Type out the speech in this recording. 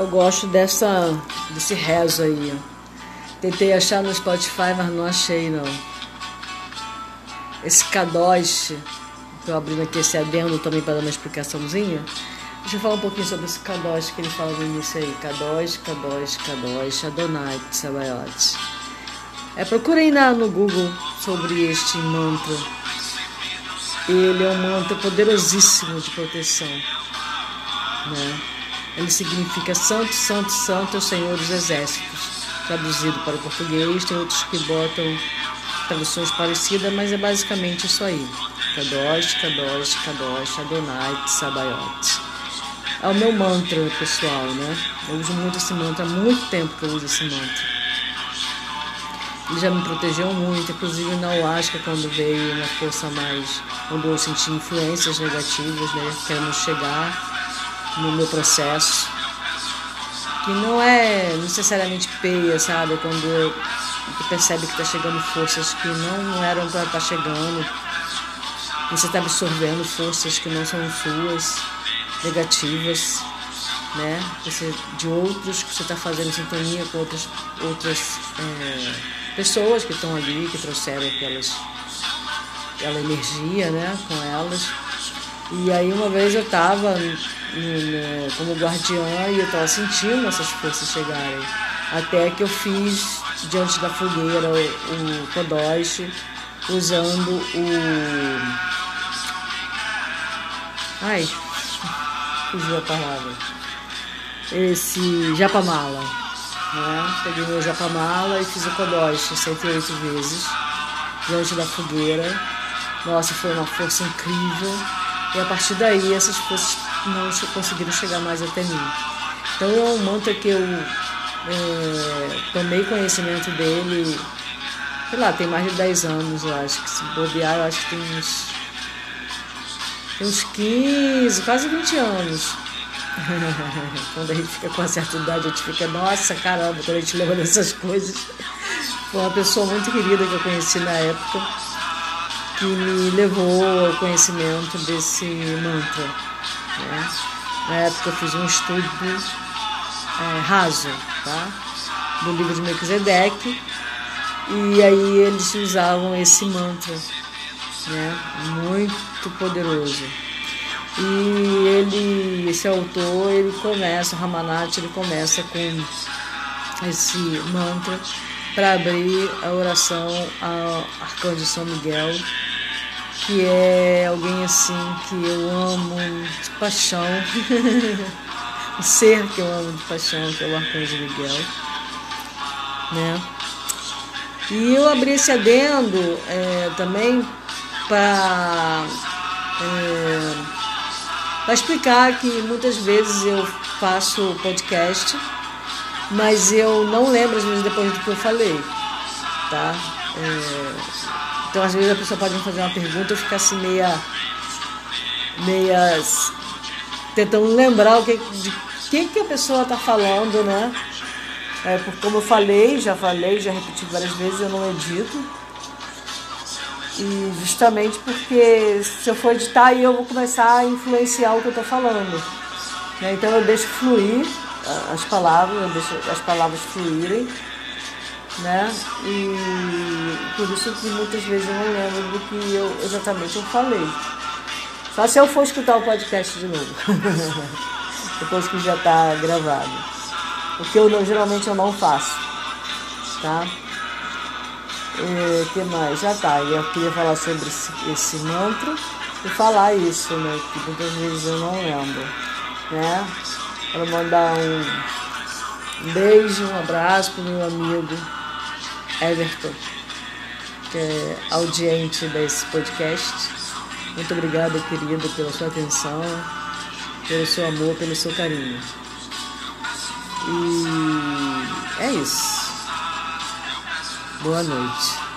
Eu gosto dessa, desse rezo aí. Tentei achar no Spotify, mas não achei não. Esse Kadosh, tô abrindo aqui esse adendo também para dar uma explicaçãozinha. Deixa eu falar um pouquinho sobre esse Kadosh que ele fala no início aí. Kadosh, Kadosh, Kadosh, Adonai, Tsabayot. É, procurem na, no Google sobre este mantra. Ele é um mantra poderosíssimo de proteção. Né? Ele significa Santo, Santo, Santo é o Senhor dos Exércitos. Traduzido para o português, tem outros que botam traduções parecidas, mas é basicamente isso aí. Kadosh, Kadosh, Kadosh, Adonai, Tsabayot. É o meu mantra pessoal, né? Eu uso muito esse mantra, há muito tempo que eu uso esse mantra. Ele já me protegeu muito, inclusive na Ayahuasca, quando veio uma força mais. quando eu senti influências negativas, né? Querendo chegar no meu processo. Que não é necessariamente peia, sabe? Quando tu percebe que tá chegando forças que não eram para estar tá chegando. Você está absorvendo forças que não são suas, negativas, né? Você, de outros que você está fazendo sintonia com outras, outras é, pessoas que estão ali, que trouxeram aquelas, aquela energia, né? Com elas. E aí uma vez eu estava como guardiã e eu estava sentindo essas forças chegarem. Até que eu fiz diante da fogueira o, o Kodosh usando o. Ai, fugiu a palavra. Esse japamala. Né? Peguei meu japamala e fiz o Kodosh 108 vezes diante da fogueira. Nossa, foi uma força incrível. E a partir daí essas forças não conseguiram chegar mais até mim. Então é um mantra que eu é, tomei conhecimento dele, sei lá, tem mais de 10 anos, eu acho que se bobear, eu acho que tem uns, uns 15, quase 20 anos. quando a gente fica com uma certa idade, a gente fica, nossa, caramba, quando a gente lembra dessas coisas. Foi uma pessoa muito querida que eu conheci na época, que me levou ao conhecimento desse mantra. Né? Na época eu fiz um estudo é, raso, tá? Do livro de Melquisedeque. E aí eles usavam esse mantra, né? Muito poderoso. E ele, esse autor, ele começa, o Ramanat, ele começa com esse mantra para abrir a oração ao Arcanjo São Miguel, que é alguém assim que eu amo de paixão. o ser que eu amo de paixão, que é o Arcanjo Miguel. Né? E eu abri esse adendo é, também para é, explicar que muitas vezes eu faço podcast, mas eu não lembro às vezes depois do que eu falei. Tá? É, então às vezes a pessoa pode me fazer uma pergunta e ficar assim meia. meia tentando lembrar o que, de que, que a pessoa está falando, né? É, porque como eu falei, já falei, já repeti várias vezes, eu não edito. E justamente porque se eu for editar aí eu vou começar a influenciar o que eu estou falando. Né? Então eu deixo fluir as palavras, eu deixo as palavras fluírem. Né? E por isso que muitas vezes eu não lembro do que eu exatamente eu falei. Só se eu for escutar o podcast de novo. depois que já está gravado. O que eu não, geralmente eu não faço. Tá? O que mais? Já tá. Eu queria falar sobre esse, esse mantra e falar isso, né? Que muitas vezes eu não lembro. Né? Quero mandar um beijo, um abraço pro meu amigo Everton, que é audiente desse podcast. Muito obrigada, querida, pela sua atenção pelo seu amor, pelo seu carinho. E é isso. Boa noite.